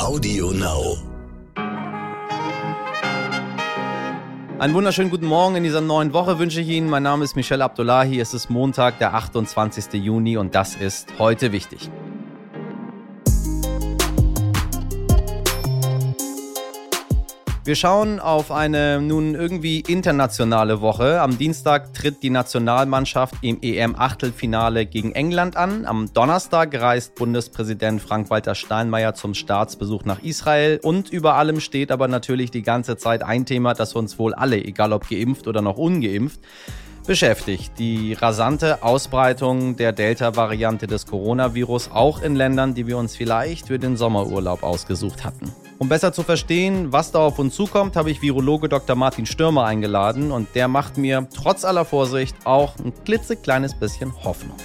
Audio Now. Einen wunderschönen guten Morgen in dieser neuen Woche wünsche ich Ihnen. Mein Name ist Michel Abdullahi. Es ist Montag, der 28. Juni und das ist heute wichtig. Wir schauen auf eine nun irgendwie internationale Woche. Am Dienstag tritt die Nationalmannschaft im EM-Achtelfinale gegen England an. Am Donnerstag reist Bundespräsident Frank-Walter Steinmeier zum Staatsbesuch nach Israel. Und über allem steht aber natürlich die ganze Zeit ein Thema, das uns wohl alle, egal ob geimpft oder noch ungeimpft, beschäftigt. Die rasante Ausbreitung der Delta-Variante des Coronavirus auch in Ländern, die wir uns vielleicht für den Sommerurlaub ausgesucht hatten. Um besser zu verstehen, was da auf uns zukommt, habe ich Virologe Dr. Martin Stürmer eingeladen und der macht mir trotz aller Vorsicht auch ein klitzekleines bisschen Hoffnung.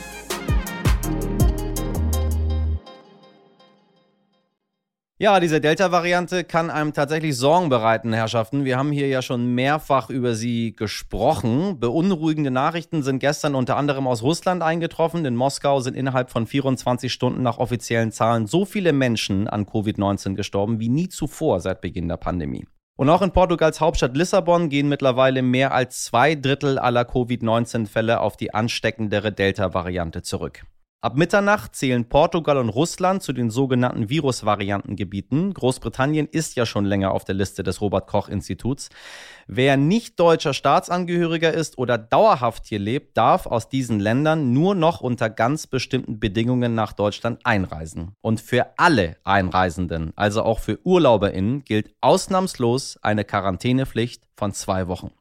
Ja, diese Delta-Variante kann einem tatsächlich Sorgen bereiten, Herrschaften. Wir haben hier ja schon mehrfach über sie gesprochen. Beunruhigende Nachrichten sind gestern unter anderem aus Russland eingetroffen. In Moskau sind innerhalb von 24 Stunden nach offiziellen Zahlen so viele Menschen an Covid-19 gestorben wie nie zuvor seit Beginn der Pandemie. Und auch in Portugals Hauptstadt Lissabon gehen mittlerweile mehr als zwei Drittel aller Covid-19-Fälle auf die ansteckendere Delta-Variante zurück. Ab Mitternacht zählen Portugal und Russland zu den sogenannten Virusvariantengebieten. Großbritannien ist ja schon länger auf der Liste des Robert Koch Instituts. Wer nicht deutscher Staatsangehöriger ist oder dauerhaft hier lebt, darf aus diesen Ländern nur noch unter ganz bestimmten Bedingungen nach Deutschland einreisen. Und für alle Einreisenden, also auch für Urlauberinnen, gilt ausnahmslos eine Quarantänepflicht von zwei Wochen.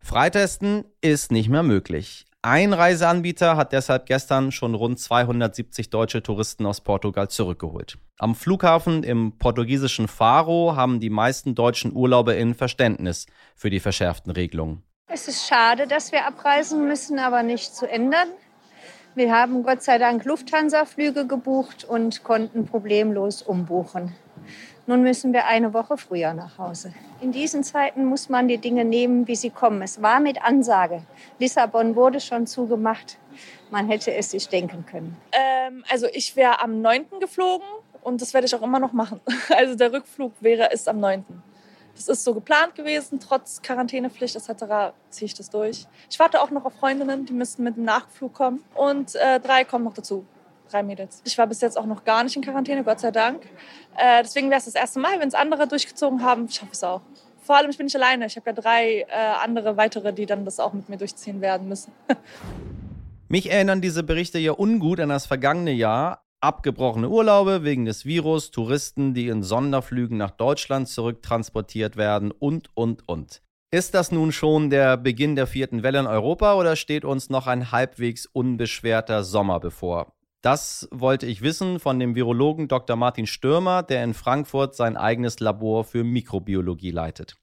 Freitesten ist nicht mehr möglich. Ein Reiseanbieter hat deshalb gestern schon rund 270 deutsche Touristen aus Portugal zurückgeholt. Am Flughafen im portugiesischen Faro haben die meisten deutschen UrlauberInnen Verständnis für die verschärften Regelungen. Es ist schade, dass wir abreisen müssen, aber nicht zu ändern. Wir haben Gott sei Dank Lufthansa-Flüge gebucht und konnten problemlos umbuchen. Nun müssen wir eine Woche früher nach Hause. In diesen Zeiten muss man die Dinge nehmen, wie sie kommen. Es war mit Ansage. Lissabon wurde schon zugemacht. Man hätte es sich denken können. Ähm, also ich wäre am 9. geflogen und das werde ich auch immer noch machen. Also der Rückflug wäre ist am 9. Das ist so geplant gewesen, trotz Quarantänepflicht etc. ziehe ich das durch. Ich warte auch noch auf Freundinnen, die müssten mit dem Nachflug kommen. Und äh, drei kommen noch dazu drei Mädels. Ich war bis jetzt auch noch gar nicht in Quarantäne, Gott sei Dank. Äh, deswegen wäre es das erste Mal. Wenn es andere durchgezogen haben, ich es auch. Vor allem, ich bin nicht alleine. Ich habe ja drei äh, andere weitere, die dann das auch mit mir durchziehen werden müssen. Mich erinnern diese Berichte ja ungut an das vergangene Jahr. Abgebrochene Urlaube wegen des Virus, Touristen, die in Sonderflügen nach Deutschland zurücktransportiert werden und, und, und. Ist das nun schon der Beginn der vierten Welle in Europa oder steht uns noch ein halbwegs unbeschwerter Sommer bevor? Das wollte ich wissen von dem Virologen Dr. Martin Stürmer, der in Frankfurt sein eigenes Labor für Mikrobiologie leitet.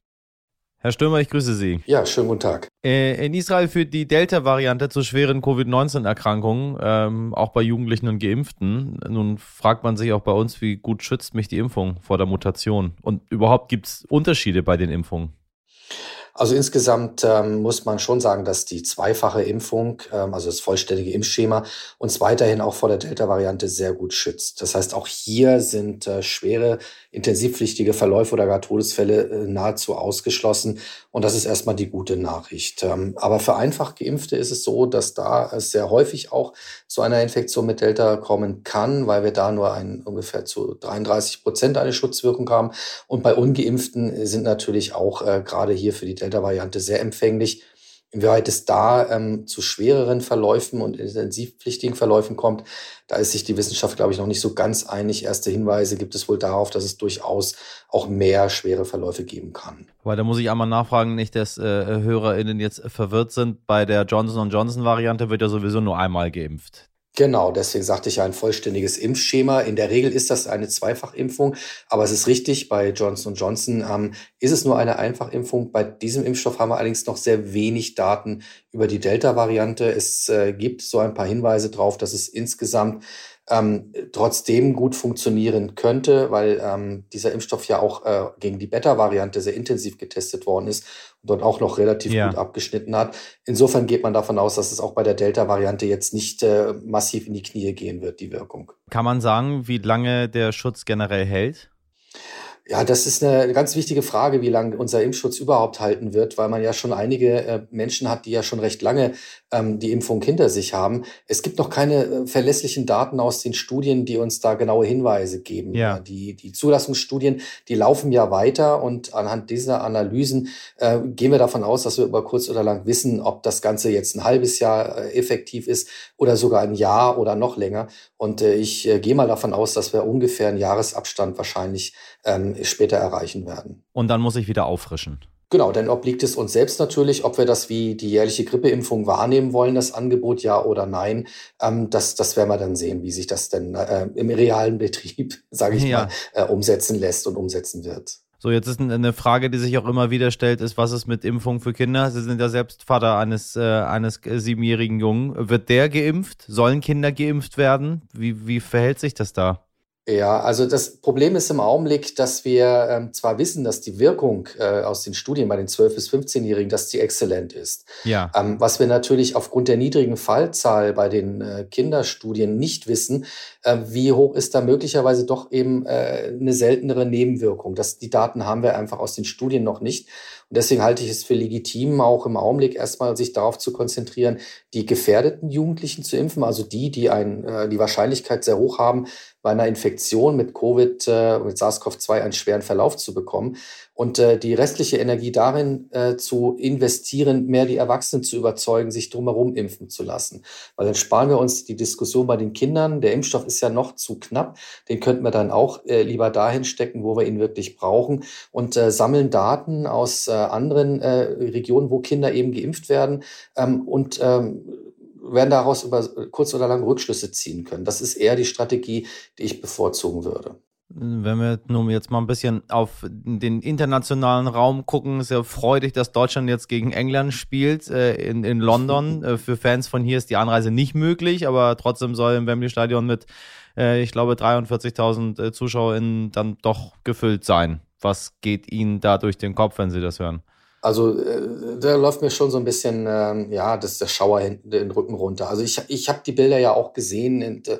Herr Stürmer, ich grüße Sie. Ja, schönen guten Tag. Äh, in Israel führt die Delta-Variante zu schweren Covid-19-Erkrankungen, ähm, auch bei Jugendlichen und Geimpften. Nun fragt man sich auch bei uns, wie gut schützt mich die Impfung vor der Mutation? Und überhaupt gibt es Unterschiede bei den Impfungen? Also insgesamt ähm, muss man schon sagen, dass die zweifache Impfung, ähm, also das vollständige Impfschema, uns weiterhin auch vor der Delta-Variante sehr gut schützt. Das heißt, auch hier sind äh, schwere intensivpflichtige Verläufe oder gar Todesfälle äh, nahezu ausgeschlossen. Und das ist erstmal die gute Nachricht. Ähm, aber für einfach Geimpfte ist es so, dass da es sehr häufig auch zu einer Infektion mit Delta kommen kann, weil wir da nur ein, ungefähr zu 33 Prozent eine Schutzwirkung haben. Und bei Ungeimpften sind natürlich auch äh, gerade hier für die Delta-Variante sehr empfänglich. Inwieweit es da ähm, zu schwereren Verläufen und intensivpflichtigen Verläufen kommt, da ist sich die Wissenschaft, glaube ich, noch nicht so ganz einig. Erste Hinweise gibt es wohl darauf, dass es durchaus auch mehr schwere Verläufe geben kann. Weil da muss ich einmal nachfragen, nicht, dass äh, HörerInnen jetzt verwirrt sind. Bei der Johnson Johnson-Variante wird ja sowieso nur einmal geimpft. Genau, deswegen sagte ich ja ein vollständiges Impfschema. In der Regel ist das eine Zweifachimpfung, aber es ist richtig, bei Johnson Johnson ähm, ist es nur eine Einfachimpfung. Bei diesem Impfstoff haben wir allerdings noch sehr wenig Daten über die Delta-Variante. Es äh, gibt so ein paar Hinweise darauf, dass es insgesamt ähm, trotzdem gut funktionieren könnte, weil ähm, dieser Impfstoff ja auch äh, gegen die Beta-Variante sehr intensiv getestet worden ist und dort auch noch relativ ja. gut abgeschnitten hat. Insofern geht man davon aus, dass es auch bei der Delta-Variante jetzt nicht äh, massiv in die Knie gehen wird, die Wirkung. Kann man sagen, wie lange der Schutz generell hält? Ja, das ist eine ganz wichtige Frage, wie lange unser Impfschutz überhaupt halten wird, weil man ja schon einige äh, Menschen hat, die ja schon recht lange ähm, die Impfung hinter sich haben. Es gibt noch keine äh, verlässlichen Daten aus den Studien, die uns da genaue Hinweise geben. Ja. Die, die Zulassungsstudien, die laufen ja weiter und anhand dieser Analysen äh, gehen wir davon aus, dass wir über kurz oder lang wissen, ob das Ganze jetzt ein halbes Jahr äh, effektiv ist oder sogar ein Jahr oder noch länger. Und äh, ich gehe mal davon aus, dass wir ungefähr einen Jahresabstand wahrscheinlich ähm, später erreichen werden. Und dann muss ich wieder auffrischen. Genau, dann obliegt es uns selbst natürlich, ob wir das wie die jährliche Grippeimpfung wahrnehmen wollen, das Angebot ja oder nein. Ähm, das, das werden wir dann sehen, wie sich das denn äh, im realen Betrieb, sage ich Ja. mal, äh, umsetzen lässt und umsetzen wird. So, jetzt ist eine Frage, die sich auch immer wieder stellt, ist, was ist mit Impfung für Kinder? Sie sind ja selbst Vater eines, äh, eines äh, siebenjährigen Jungen. Wird der geimpft? Sollen Kinder geimpft werden? Wie, wie verhält sich das da? Ja, also das Problem ist im Augenblick, dass wir ähm, zwar wissen, dass die Wirkung äh, aus den Studien bei den 12- bis 15-Jährigen, dass die exzellent ist. Ja. Ähm, was wir natürlich aufgrund der niedrigen Fallzahl bei den äh, Kinderstudien nicht wissen, äh, wie hoch ist da möglicherweise doch eben äh, eine seltenere Nebenwirkung. Das, die Daten haben wir einfach aus den Studien noch nicht. Und deswegen halte ich es für legitim, auch im Augenblick erstmal sich darauf zu konzentrieren, die gefährdeten Jugendlichen zu impfen, also die, die ein, äh, die Wahrscheinlichkeit sehr hoch haben, bei einer Infektion mit Covid, äh, mit SARS-CoV-2 einen schweren Verlauf zu bekommen. Und äh, die restliche Energie darin äh, zu investieren, mehr die Erwachsenen zu überzeugen, sich drumherum impfen zu lassen. Weil dann sparen wir uns die Diskussion bei den Kindern. Der Impfstoff ist ja noch zu knapp. Den könnten wir dann auch äh, lieber dahin stecken, wo wir ihn wirklich brauchen und äh, sammeln Daten aus äh, anderen äh, Regionen, wo Kinder eben geimpft werden ähm, und ähm, werden daraus über kurz oder lang Rückschlüsse ziehen können. Das ist eher die Strategie, die ich bevorzugen würde. Wenn wir nun jetzt mal ein bisschen auf den internationalen Raum gucken, ist ja freudig, dass Deutschland jetzt gegen England spielt äh, in, in London. Äh, für Fans von hier ist die Anreise nicht möglich, aber trotzdem soll im Wembley Stadion mit, äh, ich glaube, 43.000 äh, ZuschauerInnen dann doch gefüllt sein. Was geht Ihnen da durch den Kopf, wenn Sie das hören? Also äh, da läuft mir schon so ein bisschen, ähm, ja, das der Schauer hinten den Rücken runter. Also ich, ich habe die Bilder ja auch gesehen. Und, äh,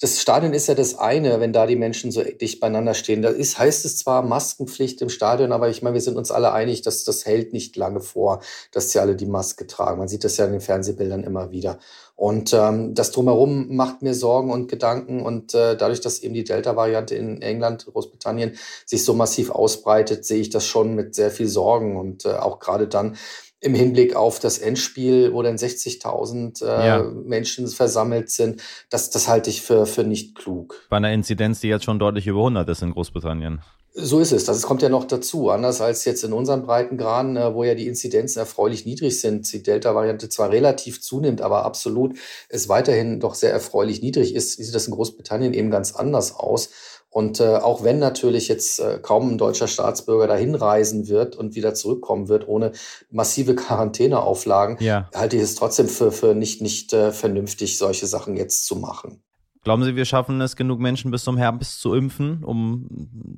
das Stadion ist ja das eine, wenn da die Menschen so dicht beieinander stehen. Da ist, heißt es zwar Maskenpflicht im Stadion, aber ich meine, wir sind uns alle einig, dass das hält nicht lange vor, dass sie alle die Maske tragen. Man sieht das ja in den Fernsehbildern immer wieder. Und ähm, das drumherum macht mir Sorgen und Gedanken. Und äh, dadurch, dass eben die Delta-Variante in England, Großbritannien sich so massiv ausbreitet, sehe ich das schon mit sehr viel Sorgen. Und äh, auch gerade dann im Hinblick auf das Endspiel, wo dann 60.000 äh, Ja. Menschen versammelt sind, das, das halte ich für, für nicht klug. Bei einer Inzidenz, die jetzt schon deutlich über 100 ist in Großbritannien. So ist es. Das kommt ja noch dazu. Anders als jetzt in unseren Breitengraden, äh, wo ja die Inzidenzen erfreulich niedrig sind, die Delta-Variante zwar relativ zunimmt, aber absolut es weiterhin doch sehr erfreulich niedrig ist, sieht das in Großbritannien eben ganz anders aus. Und äh, auch wenn natürlich jetzt äh, kaum ein deutscher Staatsbürger dahin reisen wird und wieder zurückkommen wird ohne massive Quarantäneauflagen, Ja. halte ich es trotzdem für, für nicht, nicht äh, vernünftig, solche Sachen jetzt zu machen. Glauben Sie, wir schaffen es, genug Menschen bis zum Herbst zu impfen, um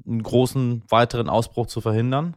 einen großen weiteren Ausbruch zu verhindern?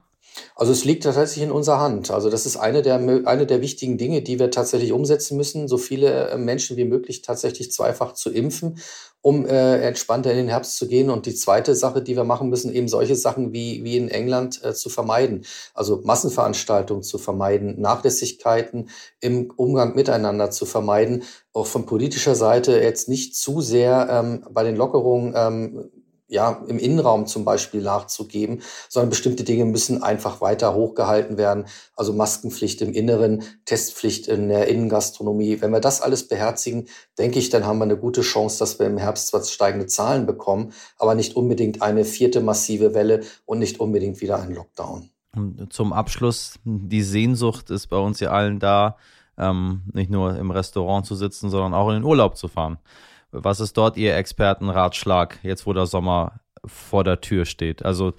Also es liegt tatsächlich in unserer Hand. Also das ist eine der, eine der wichtigen Dinge, die wir tatsächlich umsetzen müssen, so viele äh, Menschen wie möglich tatsächlich zweifach zu impfen, um äh, entspannter in den Herbst zu gehen. Und die zweite Sache, die wir machen müssen, eben solche Sachen wie, wie in England äh, zu vermeiden. Also Massenveranstaltungen zu vermeiden, Nachlässigkeiten im Umgang miteinander zu vermeiden. Auch von politischer Seite jetzt nicht zu sehr ähm, bei den Lockerungen ähm, ja, im Innenraum zum Beispiel nachzugeben, sondern bestimmte Dinge müssen einfach weiter hochgehalten werden. Also Maskenpflicht im Inneren, Testpflicht in der Innengastronomie. Wenn wir das alles beherzigen, denke ich, dann haben wir eine gute Chance, dass wir im Herbst zwar steigende Zahlen bekommen, aber nicht unbedingt eine vierte massive Welle und nicht unbedingt wieder einen Lockdown. Zum Abschluss, die Sehnsucht ist bei uns ja allen da, ähm, nicht nur im Restaurant zu sitzen, sondern auch in den Urlaub zu fahren. Was ist dort Ihr Expertenratschlag, jetzt wo der Sommer vor der Tür steht? Also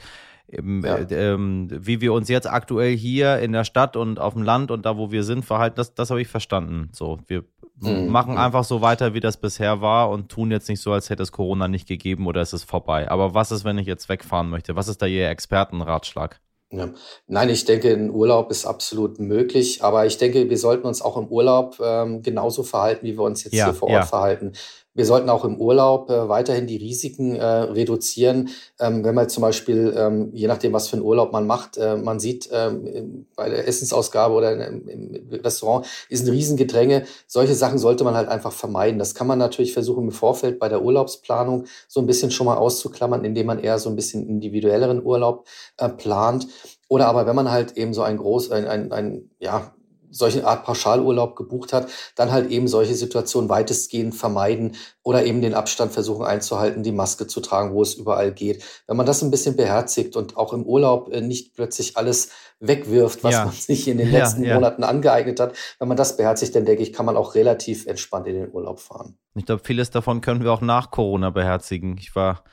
ähm, Ja. äh, ähm, wie wir uns jetzt aktuell hier in der Stadt und auf dem Land und da, wo wir sind, verhalten, das, das habe ich verstanden. So, wir Mhm. machen einfach so weiter, wie das bisher war und tun jetzt nicht so, als hätte es Corona nicht gegeben oder es ist vorbei. Aber was ist, wenn ich jetzt wegfahren möchte? Was ist da Ihr Expertenratschlag? Ja. Nein, ich denke, ein Urlaub ist absolut möglich, aber ich denke, wir sollten uns auch im Urlaub ähm, genauso verhalten, wie wir uns jetzt Ja, hier vor Ort verhalten. Wir sollten auch im Urlaub äh, weiterhin die Risiken äh, reduzieren. Ähm, wenn man zum Beispiel, ähm, je nachdem, was für einen Urlaub man macht, äh, man sieht ähm, bei der Essensausgabe oder im, im Restaurant ist ein Riesengedränge. Solche Sachen sollte man halt einfach vermeiden. Das kann man natürlich versuchen im Vorfeld bei der Urlaubsplanung so ein bisschen schon mal auszuklammern, indem man eher so ein bisschen individuelleren Urlaub äh, plant. Oder aber wenn man halt eben so ein groß, ein, ein, ein ja, solche Art Pauschalurlaub gebucht hat, dann halt eben solche Situationen weitestgehend vermeiden oder eben den Abstand versuchen einzuhalten, die Maske zu tragen, wo es überall geht. Wenn man das ein bisschen beherzigt und auch im Urlaub äh, nicht plötzlich alles wegwirft, was ja. man sich in den letzten ja. Monaten angeeignet hat, wenn man das beherzigt, dann denke ich, kann man auch relativ entspannt in den Urlaub fahren. Ich glaube, vieles davon können wir auch nach Corona beherzigen. Ich war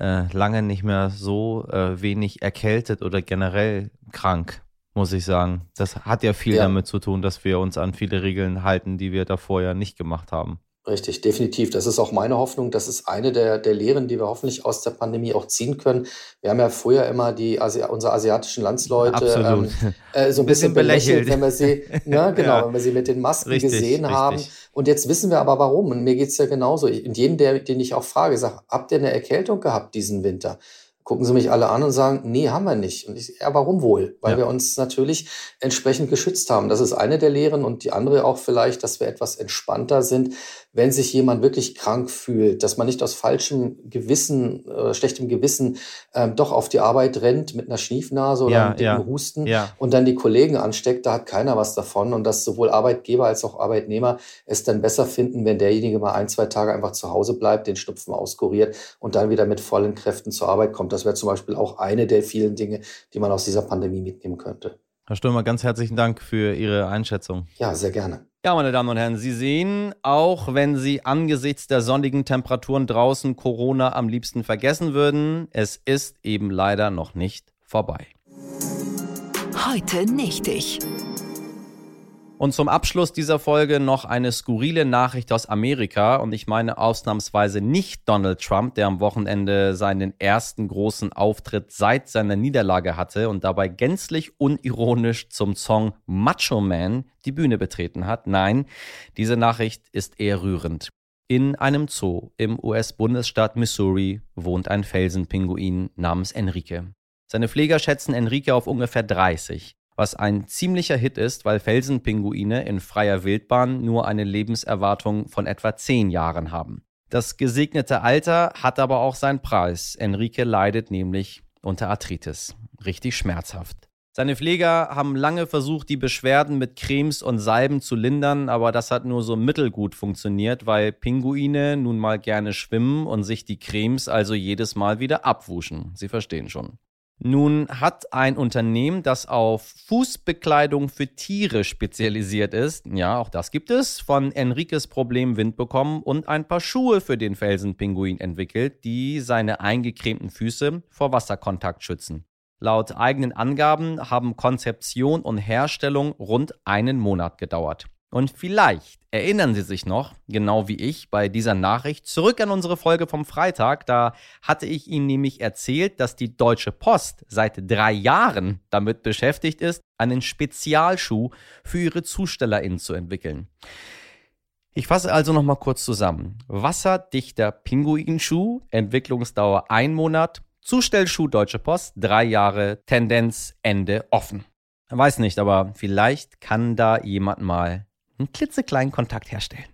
äh, lange nicht mehr so äh, wenig erkältet oder generell krank muss ich sagen. Das hat ja viel ja. damit zu tun, dass wir uns an viele Regeln halten, die wir davor ja nicht gemacht haben. Richtig, definitiv. Das ist auch meine Hoffnung. Das ist eine der, der Lehren, die wir hoffentlich aus der Pandemie auch ziehen können. Wir haben ja früher immer die Asi unsere asiatischen Landsleute ähm, äh, so ein bisschen, bisschen belächelt, wenn wir sie, ne, genau, ja. wenn wir sie mit den Masken richtig, gesehen richtig. haben. Und jetzt wissen wir aber warum. Und mir geht's ja genauso. Und jeden, der, den ich auch frage, sag, habt ihr eine Erkältung gehabt diesen Winter? Gucken sie mich alle an und sagen, nee, haben wir nicht. Und ich, ja, warum wohl? Weil ja. wir uns natürlich entsprechend geschützt haben. Das ist eine der Lehren und die andere auch vielleicht, dass wir etwas entspannter sind, wenn sich jemand wirklich krank fühlt, dass man nicht aus falschem Gewissen, äh, schlechtem Gewissen ähm, doch auf die Arbeit rennt mit einer Schniefnase oder ja, mit ja. Husten und dann die Kollegen ansteckt, da hat keiner was davon und dass sowohl Arbeitgeber als auch Arbeitnehmer es dann besser finden, wenn derjenige mal ein, zwei Tage einfach zu Hause bleibt, den Schnupfen auskuriert und dann wieder mit vollen Kräften zur Arbeit kommt. Das wäre zum Beispiel auch eine der vielen Dinge, die man aus dieser Pandemie mitnehmen könnte. Herr Stürmer, ganz herzlichen Dank für Ihre Einschätzung. Ja, sehr gerne. Ja, meine Damen und Herren, Sie sehen, auch wenn Sie angesichts der sonnigen Temperaturen draußen Corona am liebsten vergessen würden, es ist eben leider noch nicht vorbei. Heute nicht ich. Und zum Abschluss dieser Folge noch eine skurrile Nachricht aus Amerika. Und ich meine ausnahmsweise nicht Donald Trump, der am Wochenende seinen ersten großen Auftritt seit seiner Niederlage hatte und dabei gänzlich unironisch zum Song Macho Man die Bühne betreten hat. Nein, diese Nachricht ist eher rührend. In einem Zoo im US-Bundesstaat Missouri wohnt ein Felsenpinguin namens Enrique. Seine Pfleger schätzen Enrique auf ungefähr 30 was ein ziemlicher Hit ist, weil Felsenpinguine in freier Wildbahn nur eine Lebenserwartung von etwa 10 Jahren haben. Das gesegnete Alter hat aber auch seinen Preis. Enrique leidet nämlich unter Arthritis. Richtig schmerzhaft. Seine Pfleger haben lange versucht, die Beschwerden mit Cremes und Salben zu lindern, aber das hat nur so mittelgut funktioniert, weil Pinguine nun mal gerne schwimmen und sich die Cremes also jedes Mal wieder abwuschen. Sie verstehen schon. Nun hat ein Unternehmen, das auf Fußbekleidung für Tiere spezialisiert ist, ja, auch das gibt es, von Enriques Problem Wind bekommen und ein paar Schuhe für den Felsenpinguin entwickelt, die seine eingecremten Füße vor Wasserkontakt schützen. Laut eigenen Angaben haben Konzeption und Herstellung rund einen Monat gedauert. Und vielleicht erinnern Sie sich noch, genau wie ich, bei dieser Nachricht zurück an unsere Folge vom Freitag. Da hatte ich Ihnen nämlich erzählt, dass die Deutsche Post seit drei Jahren damit beschäftigt ist, einen Spezialschuh für ihre ZustellerInnen zu entwickeln. Ich fasse also nochmal kurz zusammen. Wasserdichter Pinguinschuh, Entwicklungsdauer ein Monat, Zustellschuh Deutsche Post, drei Jahre, Tendenz Ende offen. Weiß nicht, aber vielleicht kann da jemand mal einen klitzekleinen Kontakt herstellen.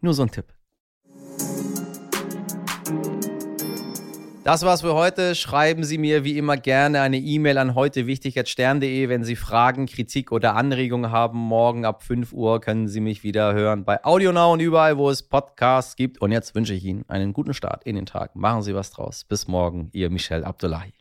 Nur so ein Tipp. Das war's für heute. Schreiben Sie mir wie immer gerne eine E-Mail an heute wichtig.stern.de, wenn Sie Fragen, Kritik oder Anregungen haben. Morgen ab 5 Uhr können Sie mich wieder hören bei AudioNow und überall, wo es Podcasts gibt. Und jetzt wünsche ich Ihnen einen guten Start in den Tag. Machen Sie was draus. Bis morgen, Ihr Michel Abdullahi.